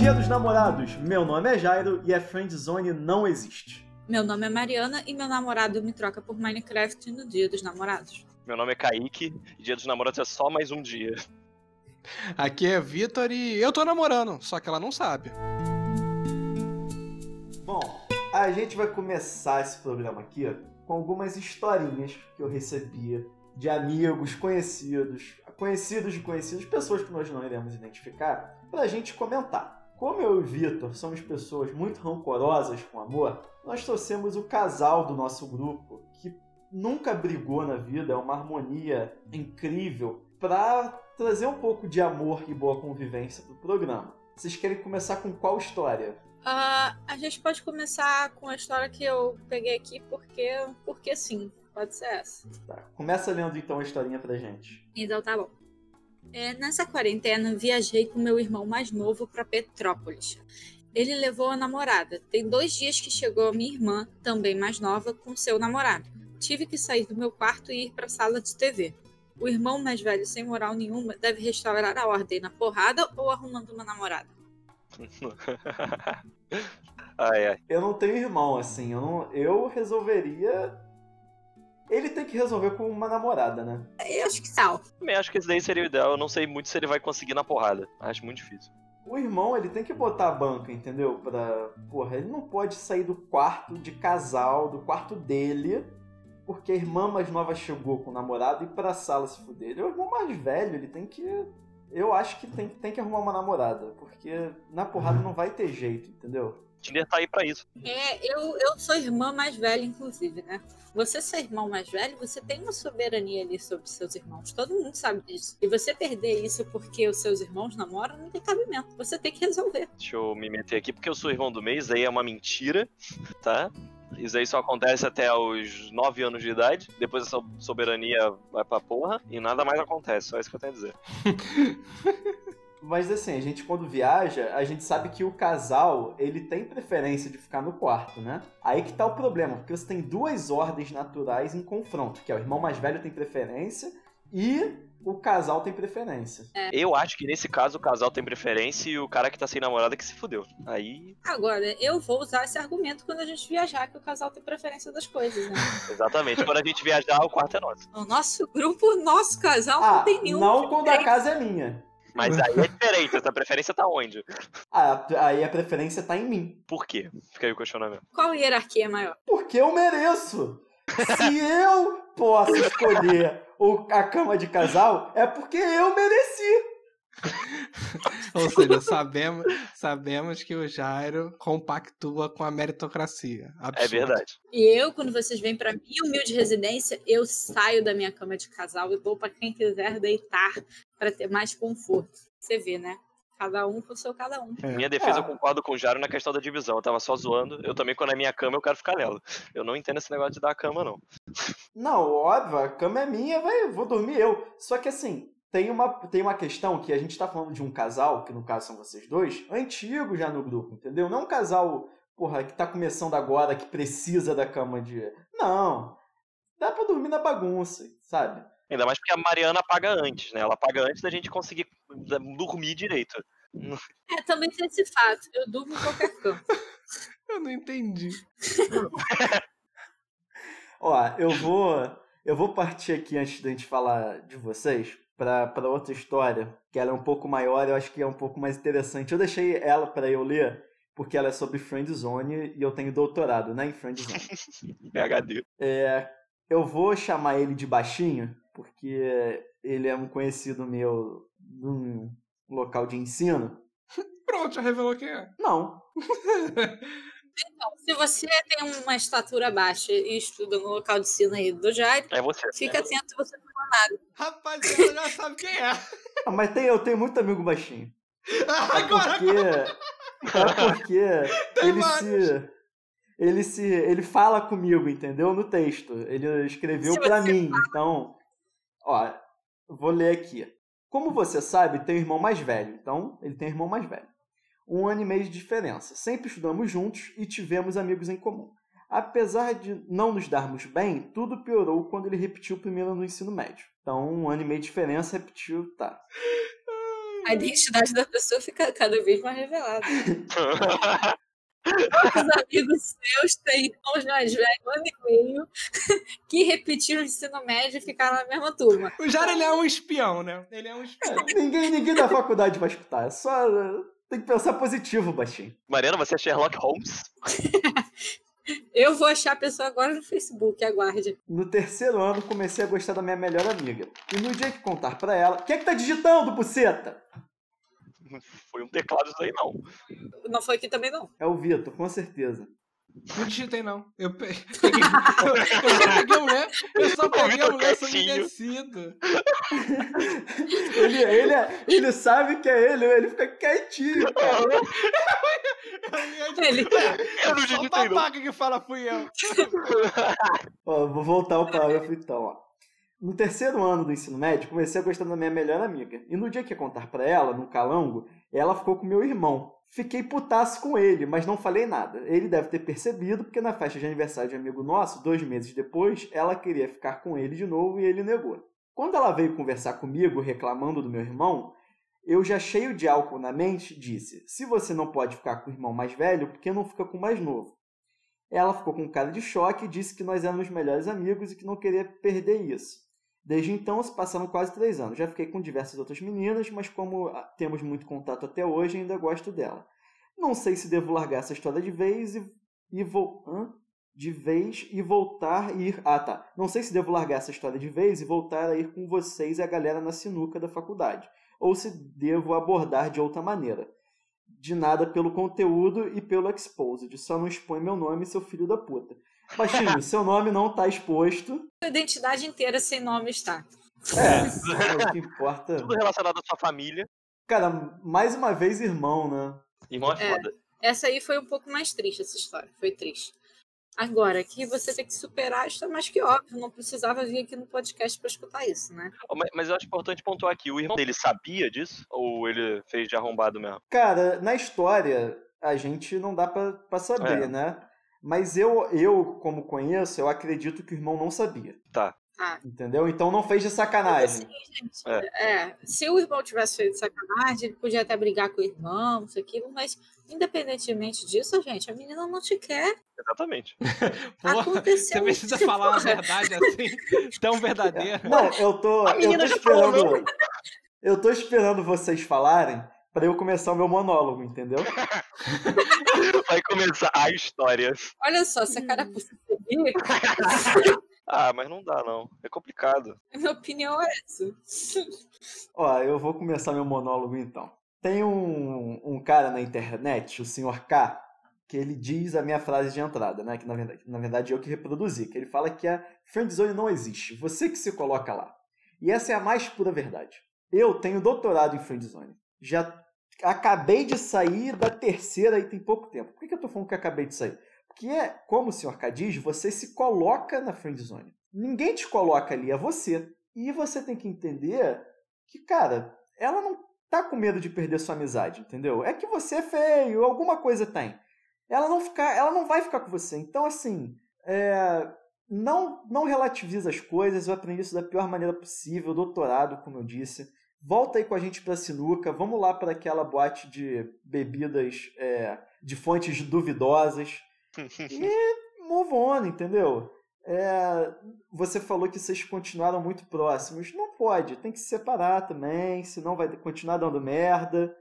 dia dos namorados. Meu nome é Jairo e a friendzone não existe. Meu nome é Mariana e meu namorado me troca por Minecraft no dia dos namorados. Meu nome é Kaique e dia dos namorados é só mais um dia. Aqui é Vitor e eu tô namorando, só que ela não sabe. Bom, a gente vai começar esse programa aqui com algumas historinhas que eu recebia de amigos, conhecidos, conhecidos de conhecidos, pessoas que nós não iremos identificar, pra gente comentar. Como eu e o Vitor somos pessoas muito rancorosas com amor, nós trouxemos o casal do nosso grupo que nunca brigou na vida, é uma harmonia incrível, para trazer um pouco de amor e boa convivência pro programa. Vocês querem começar com qual história? Uh, a gente pode começar com a história que eu peguei aqui porque, porque sim. Pode ser essa. Tá. Começa lendo então a historinha pra gente. Então tá bom. É, nessa quarentena, viajei com meu irmão mais novo para Petrópolis. Ele levou a namorada. Tem dois dias que chegou a minha irmã, também mais nova, com seu namorado. Tive que sair do meu quarto e ir para a sala de TV. O irmão mais velho, sem moral nenhuma, deve restaurar a ordem na porrada ou arrumando uma namorada? ai, ai. Eu não tenho irmão, assim. Eu, não, eu resolveria ele tem que resolver com uma namorada, né? Eu acho que tal. Também acho que esse daí seria o ideal. Eu não sei muito se ele vai conseguir na porrada. Acho muito difícil. O irmão, ele tem que botar a banca, entendeu? Pra. Porra, ele não pode sair do quarto de casal, do quarto dele, porque a irmã mais nova chegou com o namorado e ir pra sala se fuder. Ele é o irmão mais velho, ele tem que. Eu acho que tem, tem que arrumar uma namorada, porque na porrada não vai ter jeito, entendeu? Tinder tá aí pra isso. É, eu, eu sou irmã mais velha, inclusive, né? Você ser irmão mais velho, você tem uma soberania ali sobre seus irmãos. Todo mundo sabe disso. E você perder isso porque os seus irmãos namoram, não tem cabimento. Você tem que resolver. Deixa eu me meter aqui, porque eu sou irmão do mês, aí é uma mentira, tá? Isso aí só acontece até os 9 anos de idade. Depois essa soberania vai pra porra e nada mais acontece. Só isso que eu tenho a dizer. Mas assim, a gente quando viaja, a gente sabe que o casal, ele tem preferência de ficar no quarto, né? Aí que tá o problema, porque você tem duas ordens naturais em confronto, que é o irmão mais velho tem preferência e o casal tem preferência. É. Eu acho que nesse caso o casal tem preferência e o cara que tá sem namorada que se fudeu. Aí. Agora, eu vou usar esse argumento quando a gente viajar, que o casal tem preferência das coisas, né? Exatamente. quando a gente viajar, o quarto é nosso. O nosso grupo, o nosso casal ah, não tem nenhum. Não quando a casa é minha. Mas aí é diferente, essa preferência tá onde? Ah, aí a preferência tá em mim. Por quê? Fica aí o questionamento. Qual hierarquia é maior? Porque eu mereço. Se eu posso escolher a cama de casal, é porque eu mereci. Ou seja, sabemos, sabemos que o Jairo compactua com a meritocracia. Absurdo. É verdade. E eu, quando vocês vêm para minha humilde residência, eu saio da minha cama de casal e vou para quem quiser deitar para ter mais conforto. Você vê, né? Cada um com o seu cada um. É. Minha defesa, é. eu concordo com o Jairo na questão da divisão. Eu tava só zoando. Eu também, quando é minha cama, eu quero ficar nela. Eu não entendo esse negócio de dar a cama, não. Não, óbvio, a cama é minha, vai, vou dormir eu. Só que assim, tem uma, tem uma questão que a gente está falando de um casal, que no caso são vocês dois, antigo já no grupo, entendeu? Não um casal, porra, que está começando agora, que precisa da cama de. Não. Dá pra dormir na bagunça, sabe? Ainda mais porque a Mariana paga antes, né? Ela paga antes da gente conseguir dormir direito. É, também tem esse fato. Eu durmo em qualquer canto. eu não entendi. Ó, eu vou. Eu vou partir aqui antes da gente falar de vocês para outra história, que ela é um pouco maior, eu acho que é um pouco mais interessante. Eu deixei ela para eu ler, porque ela é sobre Friend Zone e eu tenho doutorado né, em Friend Zone. PHD. É, eu vou chamar ele de baixinho, porque ele é um conhecido meu num local de ensino. Pronto, já revelou quem é. Não. Então, se você tem uma estatura baixa e estuda no local de ensino aí do Jair, é você. fica é. atento você nada. Rapaziada, já sabe quem é. Ah, mas tem, eu tenho muito amigo baixinho. Agora, é porque, é porque ele se, ele se. Ele fala comigo, entendeu? No texto. Ele escreveu para mim. Fala. Então, ó, vou ler aqui. Como você sabe, tem um irmão mais velho. Então, ele tem um irmão mais velho um ano e meio de diferença. Sempre estudamos juntos e tivemos amigos em comum. Apesar de não nos darmos bem, tudo piorou quando ele repetiu o primeiro no ensino médio. Então, um ano e meio de diferença, repetiu, tá. A identidade da pessoa fica cada vez mais revelada. Os amigos seus têm irmãos mais velhos, um ano e meio, que repetiram o ensino médio e ficaram na mesma turma. O Jara, ele é um espião, né? Ele é um espião. Ninguém, ninguém da faculdade vai escutar. É só. Tem que pensar positivo, baixinho. Mariana, você é Sherlock Holmes? Eu vou achar a pessoa agora no Facebook, aguarde. No terceiro ano, comecei a gostar da minha melhor amiga. E no dia que contar pra ela. Quem é que tá digitando, buceta? Foi um teclado isso aí, não. Não foi aqui também, não. É o Vitor, com certeza. Não digitei, não. Eu pe- peguei, eu, peguei a mulher, eu só peguei a mulher submecida. Ele, ele, é- ele sabe que é ele, ele fica quietinho, cara. Ele- Eu não Só o digitei, não. babaca que fala fui eu. Ó, vou voltar ao parágrafo então, ó. No terceiro ano do ensino médio, comecei a gostar da minha melhor amiga. E no dia que ia contar pra ela, no calango, ela ficou com meu irmão. Fiquei putaço com ele, mas não falei nada. Ele deve ter percebido, porque na festa de aniversário de amigo nosso, dois meses depois, ela queria ficar com ele de novo e ele negou. Quando ela veio conversar comigo, reclamando do meu irmão, eu já cheio de álcool na mente, disse: Se você não pode ficar com o irmão mais velho, por que não fica com o mais novo? Ela ficou com cara de choque e disse que nós éramos melhores amigos e que não queria perder isso. Desde então se passaram quase três anos. Já fiquei com diversas outras meninas, mas como ah, temos muito contato até hoje, ainda gosto dela. Não sei se devo largar essa história de vez e, e vou. Hã? De vez e voltar a ir. Ah, tá. Não sei se devo largar essa história de vez e voltar a ir com vocês e a galera na sinuca da faculdade. Ou se devo abordar de outra maneira. De nada pelo conteúdo e pelo exposed. Só não expõe meu nome, seu filho da puta. Baixinho, seu nome não tá exposto. A identidade inteira sem nome está. É, é o que importa. Tudo relacionado à sua família. Cara, mais uma vez irmão, né? Irmão é É. foda. Essa aí foi um pouco mais triste, essa história. Foi triste. Agora, que você tem que superar, está mais que óbvio. Não precisava vir aqui no podcast para escutar isso, né? Ó, Mas, mas eu acho importante pontuar aqui. O irmão dele sabia disso? Ou ele fez de arrombado mesmo? Cara, na história, a gente não dá pra, pra saber, É. né? Mas eu, eu, como conheço, eu acredito que o irmão não sabia. Tá. Ah, Entendeu? Então não fez de sacanagem. assim, gente, é. se o irmão tivesse feito sacanagem, ele podia até brigar com o irmão, isso aqui, mas independentemente disso, gente, a menina não te quer. Exatamente. Porra, Aconteceu você precisa isso, falar uma porra. verdade assim, tão verdadeira. Não, eu tô, A eu menina tô já falou, esperando. Eu tô esperando vocês falarem pra eu começar o meu monólogo, entendeu? Vai começar a história. Olha só, se a cara fosse seguir, Ah, mas não dá, não. É complicado. a minha opinião é essa. Ó, eu vou começar meu monólogo então. Tem um, um cara na internet, o Sr. K, que ele diz a minha frase de entrada, né? Que na verdade, na verdade eu que reproduzi, que ele fala que a friendzone não existe, você que se coloca lá. E essa é a mais pura verdade. Eu tenho doutorado em friendzone. Já acabei de sair da terceira e tem pouco tempo. Por que que eu tô falando que acabei de sair? Porque, é, como o Sr. K diz, você se coloca na friendzone. Ninguém te coloca ali, é você. E você tem que entender que, cara, ela não tá com medo de perder sua amizade, entendeu? É que você é feio, alguma coisa tem. Ela não ficar, ela não vai ficar com você. Então, assim, é, não não relativiza as coisas. Eu aprendi isso da pior maneira possível, doutorado, como eu disse. Volta aí com a gente pra sinuca, vamos lá para aquela boate de bebidas é, de fontes duvidosas. E move on, entendeu? É, você falou que vocês continuaram muito próximos. Não pode, tem que se separar também, senão vai continuar dando merda.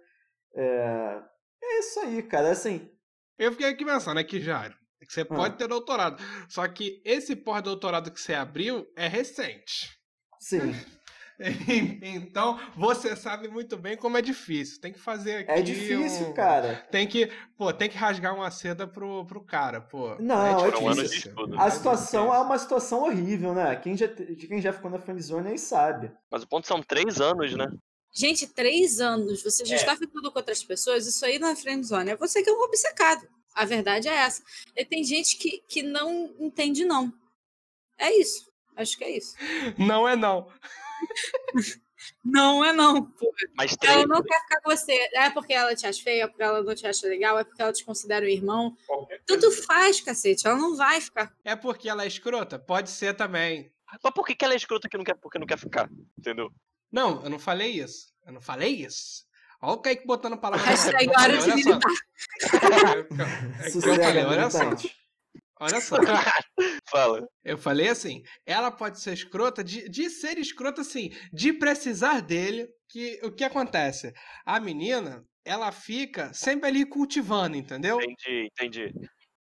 É, é isso aí, cara. Assim, Eu fiquei aqui pensando, né, que Jário, que você Ah. pode ter doutorado. Só que esse pós-doutorado que você abriu é recente. sim, então, você sabe muito bem como é difícil. Tem que fazer aqui é difícil, um- cara. Tem que, pô, tem que rasgar uma seda pro, pro cara, pô. Não, é Foram anos de difícil. estudo. A situação é uma situação horrível, né? Quem já, de quem já ficou na friendzone aí sabe. Mas o ponto são três anos, né? Gente, três anos, você já É. está ficando com outras pessoas, isso aí não é friendzone, é você que é um obcecado. A verdade é essa. E tem gente que, que não entende, não. É isso. Acho que é isso. Não é não. Não é não. pô. Mas três. Ela não quer ficar com você. É porque ela te acha feia, é porque ela não te acha legal, é porque ela te considera um irmão. Tudo faz, cacete. Ela não vai ficar. É porque ela é escrota? Pode ser também. Mas por que, que ela é escrota que não quer, porque não quer ficar? Entendeu? Não, eu não falei isso. Eu não falei isso. Olha o Kaique botando palavra na Hashtag boca. hora de Olha só. militar. É falei, olha só. Olha só. Fala. Eu falei assim, ela pode ser escrota de, de ser escrota assim, de precisar dele, que o que acontece? A menina, ela fica sempre ali cultivando, entendeu? Entendi, entendi.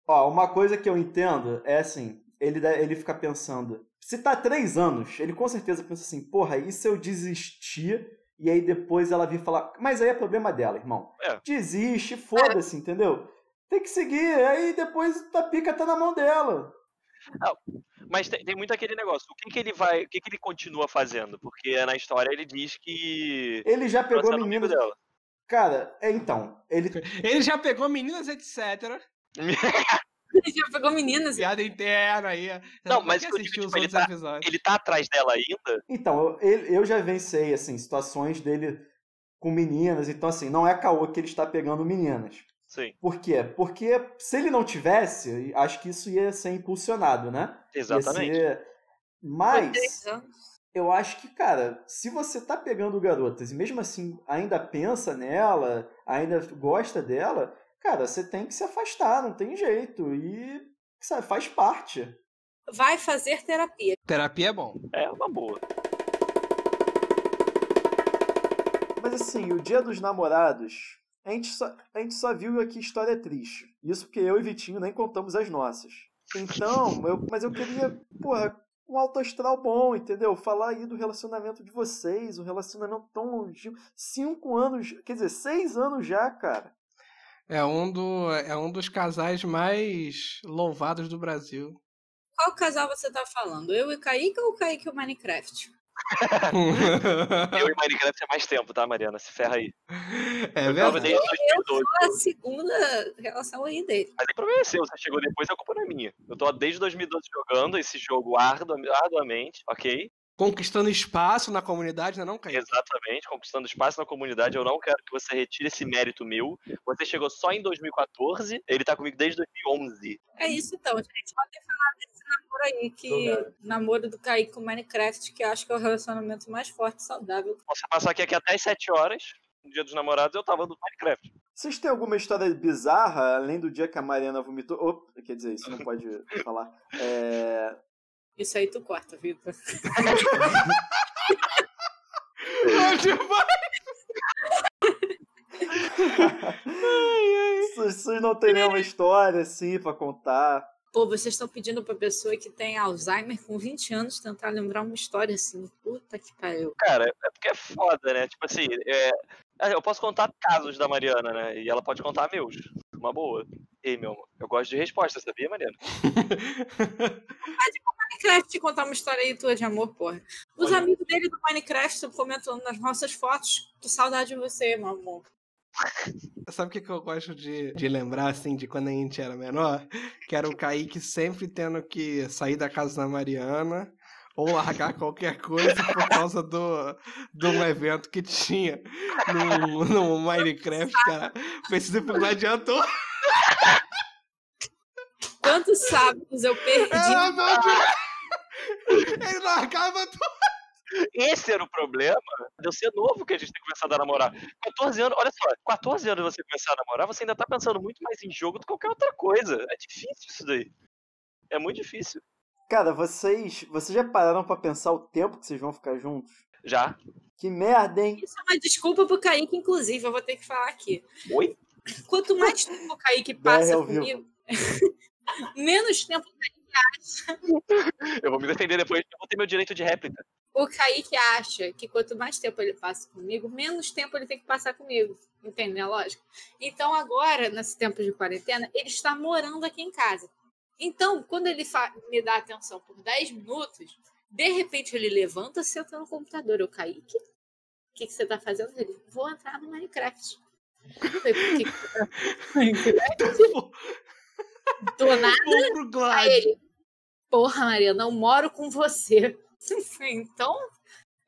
Ó, uma coisa que eu entendo é assim, ele, ele fica pensando, se tá três anos, ele com certeza pensa assim, porra, e se eu desistir e aí depois ela vir falar, mas aí é problema dela, irmão. É. Desiste, foda-se, entendeu? Tem que seguir, aí depois a pica tá na mão dela. Mas tem, tem muito aquele negócio. O que, que ele vai. O que, que ele continua fazendo? Porque na história ele diz que. Ele já pegou é amigo meninas. dela. Cara, é então, ele Ele já pegou meninas, etc. Já pegou meninas. Piada interna aí. Não, Você mas eu digo, tipo, ele tá- episódios. Ele tá atrás dela ainda? Então, eu, ele- eu já vencei, assim, situações dele com meninas. Então, assim, não é caô que ele está pegando meninas. Sim, Por quê? Porque se ele não tivesse, acho que isso ia ser impulsionado, né? Exatamente. ser- Por Mas, eu acho que, cara, se você tá pegando garotas e mesmo assim ainda pensa nela, ainda gosta dela, cara, você tem que se afastar, não tem jeito. E, sabe, faz parte. Vai fazer terapia. Terapia é bom. É uma boa. Mas assim, o dia dos namorados, a gente só, a gente só viu aqui história triste. Isso porque eu e Vitinho nem contamos as nossas. Então, eu, mas eu queria, porra, um alto astral bom, entendeu? Falar aí do relacionamento de vocês, um relacionamento tão longevo. Cinco anos, quer dizer, seis anos já, cara. É um, do, é um dos casais mais louvados do Brasil. Qual casal você tá falando? Eu e o Kaique ou o Kaique e o Minecraft? Eu e Minecraft é mais tempo, tá, Mariana? Se ferra aí. é Eu verdade. desde 2012. Qual a segunda relação aí dele? Mas problema é seu, você chegou depois, a culpa não é minha. Eu tô desde 2012 jogando esse jogo ardu- arduamente, ok? Conquistando espaço na comunidade, não é não, Kaique? Exatamente, conquistando espaço na comunidade. Eu não quero que você retire esse mérito meu. Você chegou só em 2014, ele tá comigo desde 2011. É isso então, gente. Podem falar desse namoro aí, que namoro do Kaique com Minecraft, que eu acho que é o relacionamento mais forte e saudável. Você passar aqui, aqui até as 7 horas, no dia dos namorados, eu tava no Minecraft. Vocês têm alguma história bizarra, além do dia que a Mariana vomitou? Opa, quer dizer, isso não pode falar. É... Isso aí tu corta, Vitor. Vocês não têm nenhuma história assim pra contar? Pô, vocês estão pedindo pra pessoa que tem Alzheimer com 20 anos tentar lembrar uma história assim. Puta que pariu. Cara, é porque é foda, né? Tipo assim, é... é, eu posso contar casos da Mariana, né? E ela pode contar meus. Uma boa. Ei, meu amor, eu gosto de resposta, sabia, Mariana? Minecraft contar uma história aí tua de amor, porra. Os Olha. amigos dele do Minecraft comentando nas nossas fotos. Que saudade de você, meu amor. Sabe o que, que eu gosto de, de lembrar, assim, de quando a gente era menor? Que era o Kaique sempre tendo que sair da casa da Mariana ou largar qualquer coisa por causa do, de um evento que tinha no, no Minecraft, cara. Precisa pro gladiador. Quantos sábados eu perdi demais. Ele largava tudo. Esse era o problema de eu ser novo que a gente tem começado a namorar. 14 anos, olha só, 14 anos você começar a namorar, você ainda tá pensando muito mais em jogo do que qualquer outra coisa. É difícil isso daí. É muito difícil. Cara, vocês, vocês já pararam pra pensar o tempo que vocês vão ficar juntos? Já. Que merda, hein? Isso é uma desculpa pro Kaique, inclusive, eu vou ter que falar aqui. Oi? Quanto mais tempo o Kaique passa comigo, menos tempo Eu vou me defender depois, eu vou ter meu direito de réplica. O Kaique acha que quanto mais tempo ele passa comigo, menos tempo ele tem que passar comigo. Entende a lógica? Então, agora, nesse tempo de quarentena, ele está morando aqui em casa. Então, quando ele me dá atenção por 10 minutos, de repente ele levanta, senta no computador. Eu, Kaique, o que, que você está fazendo? Ele, vou entrar no Minecraft. Eu falei, por que, tá Minecraft? Do nada. Aí ele, porra, Maria, não moro com você. Então,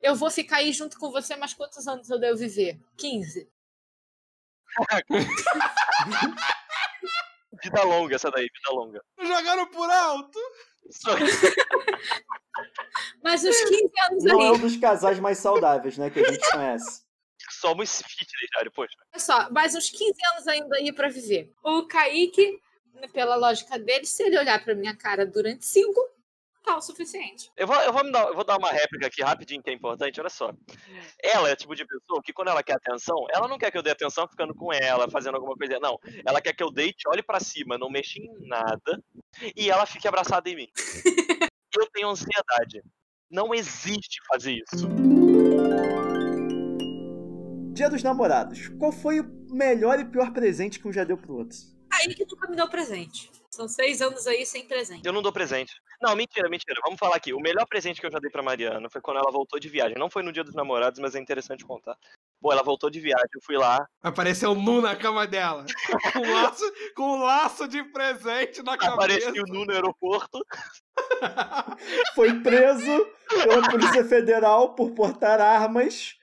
eu vou ficar aí junto com você, mas quantos anos eu devo viver? 15. Vida longa essa daí, vida longa. Jogaram por alto. Só- Mas os 15 anos Não é um aí, dos casais mais saudáveis, né, que a gente conhece. somos fitness, Jário, poxa. Olha só, mais uns 15 anos ainda aí pra viver. O Kaique, pela lógica dele, se ele olhar pra minha cara durante 5, tá o suficiente. Eu vou, eu, vou me dar, eu vou dar uma réplica aqui rapidinho que é importante, olha só. Ela é o tipo de pessoa que quando ela quer atenção, ela não quer que eu dê atenção ficando com ela, fazendo alguma coisa. Não. Ela quer que eu deite, olhe pra cima, não mexa em nada e ela fique abraçada em mim. eu tenho ansiedade. Não existe fazer isso. Dia dos namorados. Qual foi o melhor e pior presente que um já deu pro outro? Kaique nunca me deu presente. São seis anos aí sem presente. Eu não dou presente. Não, mentira, mentira. Vamos falar aqui. O melhor presente que eu já dei pra Mariana foi quando ela voltou de viagem. Não foi no dia dos namorados, mas é interessante contar. Pô, ela voltou de viagem, eu fui lá. Apareceu nu na cama dela. Com um laço, com um laço de presente na cabeça. Apareci nu no aeroporto. Foi preso pela Polícia Federal por portar armas.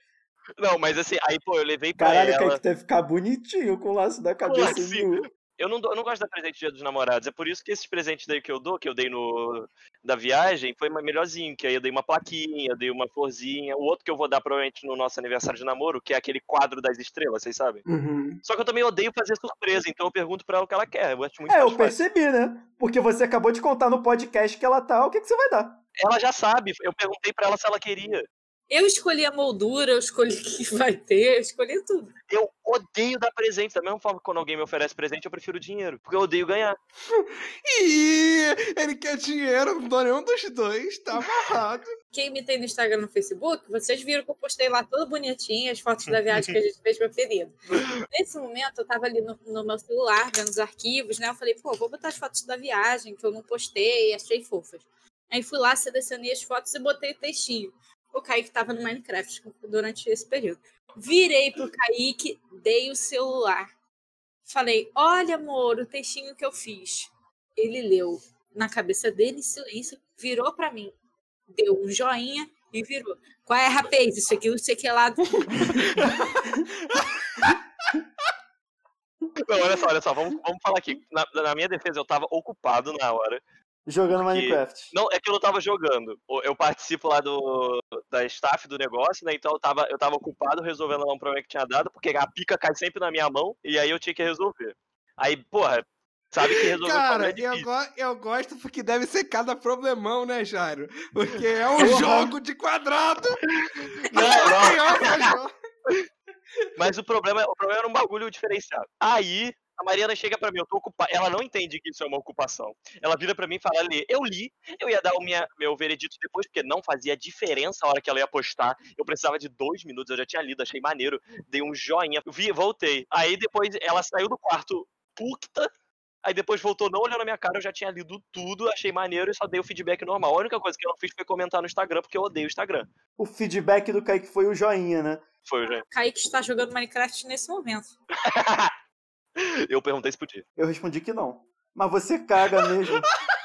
Não, mas assim, aí, pô, eu levei pra Caralho, ela. Kaique deve ficar bonitinho com o laço da cabeça assim? Eu não, dou- eu não gosto de dar presente dia dos namorados. É por isso que esses presentes daí que eu dou, que eu dei no da viagem, foi melhorzinho. Que aí eu dei uma plaquinha, dei uma florzinha. O outro que eu vou dar provavelmente no nosso aniversário de namoro, que é aquele quadro das estrelas, vocês sabem? Uhum. Só que eu também odeio fazer surpresa, então eu pergunto pra ela o que ela quer. Eu acho muito É, eu fácil. percebi, né? Porque você acabou de contar no podcast que ela tá. O que, que você vai dar? Ela já sabe. Eu perguntei pra ela se ela queria. Eu escolhi a moldura, eu escolhi o que vai ter, eu escolhi tudo. Eu odeio dar presente. Da mesma forma que quando alguém me oferece presente, eu prefiro dinheiro. Porque eu odeio ganhar. Ih, ele quer dinheiro, não dou nenhum dos dois, tá amarrado. Quem me tem no Instagram e no Facebook, vocês viram que eu postei lá toda bonitinha as fotos da viagem que a gente fez pra pedido. Nesse momento, eu tava ali no, no meu celular, vendo os arquivos, né? Eu falei, pô, vou botar as fotos da viagem que eu não postei, achei fofas. Aí fui lá, selecionei as fotos e botei textinho. O Kaique tava no Minecraft durante esse período. Virei pro Kaique, dei o celular. Falei, olha, amor, o textinho que eu fiz. Ele leu na cabeça dele em silêncio, virou pra mim, deu um joinha e virou. Qual é, rapaz? Isso aqui, isso aqui é lá. Não, olha só, olha só. Vamos, vamos falar aqui. Na, na minha defesa, eu tava ocupado na hora. Jogando Porque- Minecraft. Não, é que eu não tava jogando. Eu participo lá do da staff do negócio, né? Então eu tava, eu tava ocupado resolvendo lá um problema que tinha dado, porque a pica cai sempre na minha mão, e aí eu tinha que resolver. Aí, porra, sabe que resolver o Cara, é eu, go- eu gosto porque deve ser cada problemão, né, Jairo? Porque é um Porra. jogo de quadrado. Não, não. Pior que é jogo. Mas o problema, o problema era um bagulho diferenciado. Aí, a Mariana chega pra mim, eu tô ocupada. Ela não entende que isso é uma ocupação. Ela vira pra mim e fala, Lê, eu li, eu ia dar o minha, meu veredito depois, porque não fazia diferença a hora que ela ia postar. Eu precisava de dois minutos, eu já tinha lido, achei maneiro. Dei um joinha, vi, voltei. Aí depois ela saiu do quarto puta. Aí depois voltou, não olhou na minha cara, eu já tinha lido tudo, achei maneiro e só dei o feedback normal. A única coisa que eu não fiz foi comentar no Instagram, porque eu odeio o Instagram. O feedback do Kaique foi o joinha, né? Foi, gente. Kaique está jogando Minecraft nesse momento. Eu perguntei se podia. Eu respondi que não. Mas você caga mesmo.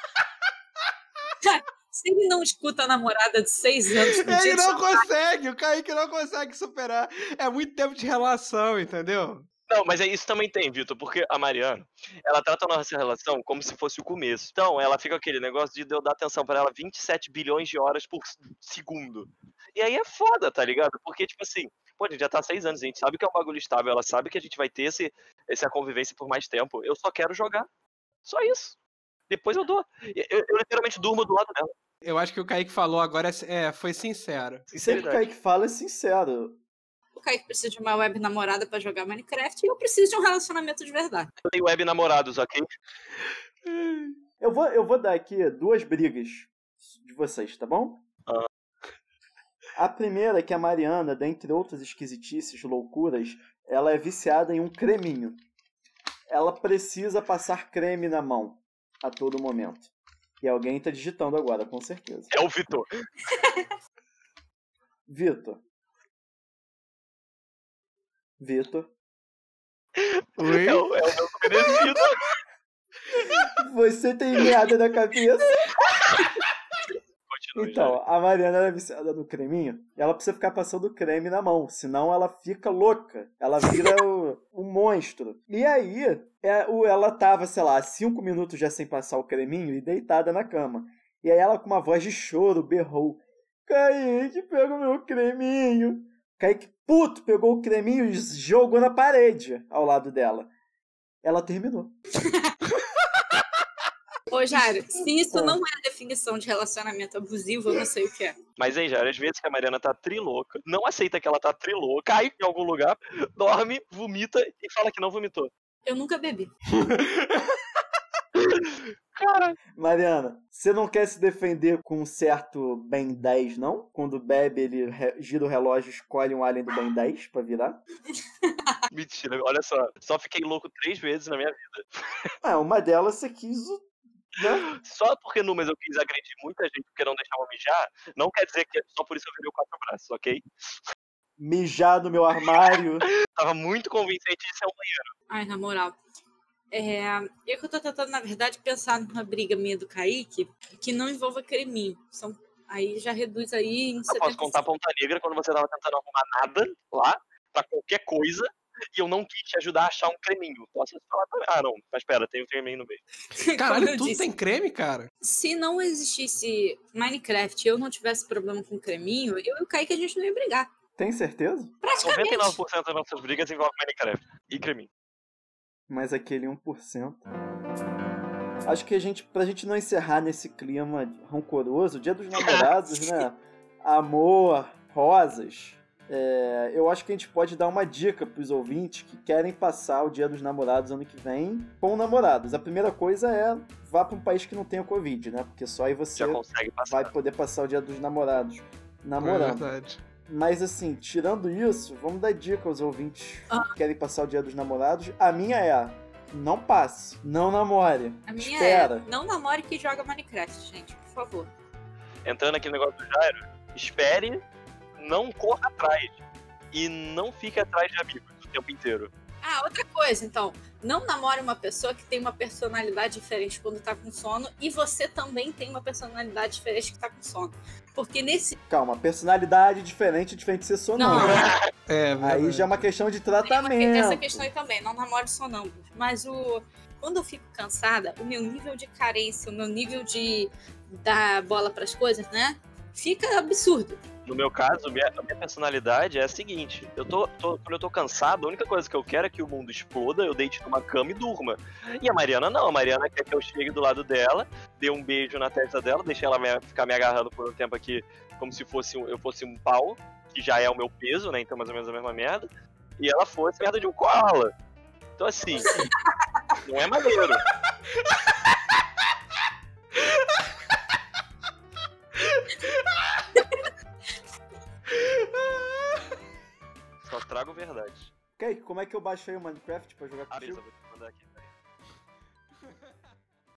Se ele não escuta a namorada de seis anos Ele não consegue, o Kaique não consegue superar. É muito tempo de relação, entendeu? Não, mas é isso também tem, Vitor, porque a Mariana, ela trata a nossa relação como se fosse o começo. Então, ela fica aquele negócio de eu dar atenção pra ela 27 bilhões de horas por segundo. E aí é foda, tá ligado? Porque, tipo assim, pô, a gente já tá há seis anos, a gente sabe que é um bagulho estável, ela sabe que a gente vai ter esse, essa convivência por mais tempo. Eu só quero jogar. Só isso. Depois eu dou. Eu, eu- eu literalmente durmo do lado dela. Eu acho que o Kaique falou agora é, foi sincero. Sempre que o. Kaique fala é sincero. O Kaique precisa de uma web namorada pra jogar Minecraft e eu preciso de um relacionamento de verdade. Eu tenho web namorados, ok? Eu vou, eu vou dar aqui duas brigas de vocês, tá bom? Ah. A primeira é que a Mariana, dentre outras esquisitices, loucuras, ela é viciada em um creminho. Ela precisa passar creme na mão a todo momento. E alguém tá digitando agora, com certeza. É o Vitor. Vitor. Vitor. Oi? É o, é o meu merecido. Você tem merda na cabeça? Então, a Mariana ela é viciada no creminho e ela precisa ficar passando creme na mão, senão ela fica louca. Ela vira o- um monstro. E aí, é, ela tava, sei lá, cinco minutos já sem passar o creminho e deitada na cama. E aí ela, com uma voz de choro, berrou: Kaique, pega o meu creminho. Kaique, puto, pegou o creminho e jogou na parede ao lado dela. Ela terminou. Ô, Jairo, se isso Ah. não é a definição de relacionamento abusivo, eu não sei o que é. Mas, hein, já, às vezes que a Mariana tá trilouca, não aceita que ela tá trilouca, cai em algum lugar, dorme, vomita e fala que não vomitou. Eu nunca bebi. Cara, Mariana, você não quer se defender com um certo Ben 10, não? Quando bebe, ele gira o relógio e escolhe um alien do Ben 10 pra virar? mentira, olha só. Só fiquei louco três vezes na minha vida. Ah, uma delas você quis o. Né? Só porque no mês eu quis agredir muita gente porque não deixava mijar, não quer dizer que só por isso eu virei o quatro braços, ok? Mijar no meu armário. Tava muito convincente de ser um banheiro. Ai, na moral. É, eu que eu tô tentando, na verdade, pensar numa briga minha do Kaique que não envolva creminho. São, aí já reduz aí em Eu posso 75. contar a ponta negra quando você tava tentando arrumar nada lá, pra qualquer coisa, e eu não quis te ajudar a achar um creminho. Posso falar também. Ah, não, mas pera, tem um creminho no meio. Caralho, tudo disse, tem creme, cara. Se não existisse Minecraft e eu não tivesse problema com creminho, eu e o Kaique a gente não ia brigar. Tem certeza? Praticamente. 99% das nossas brigas envolvem Minecraft e creminho. Mas aquele 1%. Acho que a gente, pra gente não encerrar nesse clima rancoroso, dia dos namorados, né? Amor, rosas. É, eu acho que a gente pode dar uma dica pros ouvintes que querem passar o dia dos namorados ano que vem com namorados. A primeira coisa é vá pra um país que não tenha Covid, né? Porque só aí você vai poder passar o dia dos namorados É namorando. verdade. Mas assim, tirando isso, vamos dar dica aos ouvintes Ah. que querem passar o dia dos namorados. A minha é: não passe, não namore. A minha espera. é, não namore que joga Minecraft, gente, por favor. Entrando aqui no negócio do Jairo, espere, não corra atrás. E não fique atrás de amigos o tempo inteiro. Ah, outra coisa, então. Não namore uma pessoa que tem uma personalidade diferente quando tá com sono e você também tem uma personalidade diferente que tá com sono. Porque nesse. Calma, personalidade diferente, diferente de ser sonâmbulo. Não, É, verdade. Aí já é uma questão de tem tratamento. essa questão aí também, não namore sonâmbulos. Mas o. Quando eu fico cansada, o meu nível de carência, o meu nível de dar bola pras coisas, né? Fica absurdo. No meu caso, minha, a minha personalidade é a seguinte: eu tô, tô- quando eu tô cansado, a única coisa que eu quero é que o mundo exploda, eu deite numa cama e durma. E a Mariana não, a Mariana quer que eu chegue do lado dela, dê um beijo na testa dela, deixe ela me- ficar me agarrando por um tempo aqui, como se fosse eu fosse um pau, que já é o meu peso, né? Então mais ou menos a mesma merda. E ela fosse merda de um koala. Então assim, não é maneiro. Só trago verdade. Ok, como é que eu baixei o Minecraft pra jogar Ah, contigo? beleza, vou te mandar aqui.